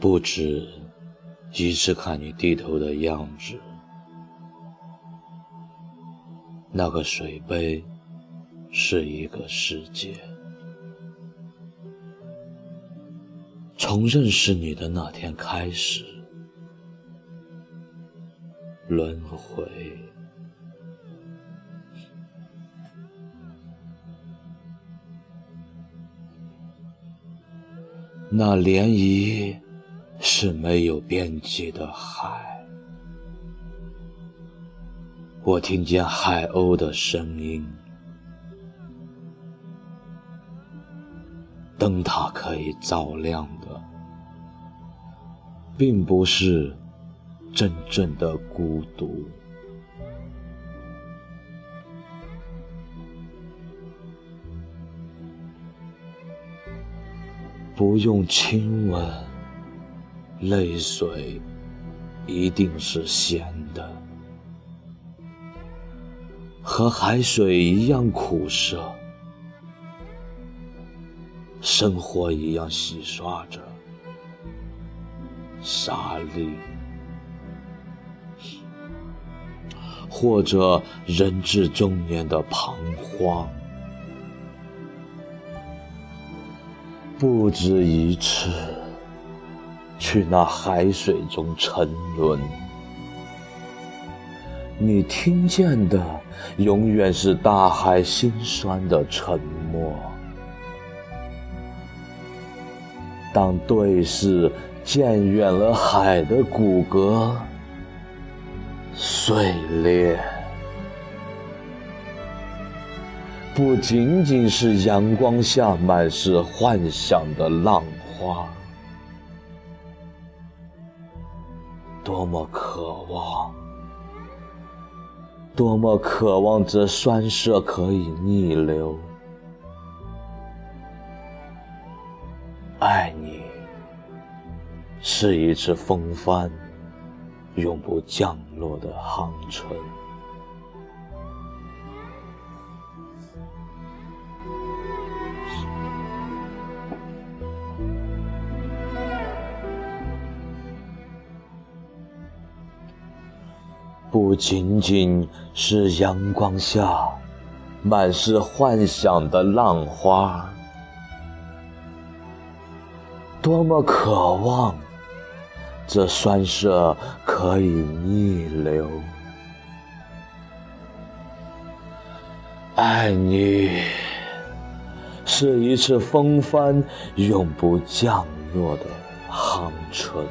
不止一次看你低头的样子，那个水杯是一个世界。从认识你的那天开始，轮回。那涟漪是没有边际的海，我听见海鸥的声音。灯塔可以照亮的，并不是真正的孤独。不用亲吻，泪水一定是咸的，和海水一样苦涩。生活一样洗刷着沙砾，或者人至中年的彷徨。不止一次去那海水中沉沦，你听见的永远是大海心酸的沉默。当对视渐远了海的骨骼碎裂。不仅仅是阳光下满是幻想的浪花，多么渴望，多么渴望这酸涩可以逆流。爱你，是一次风帆，永不降落的航程。不仅仅是阳光下满是幻想的浪花，多么渴望这酸涩可以逆流。爱你，是一次风帆永不降落的航程。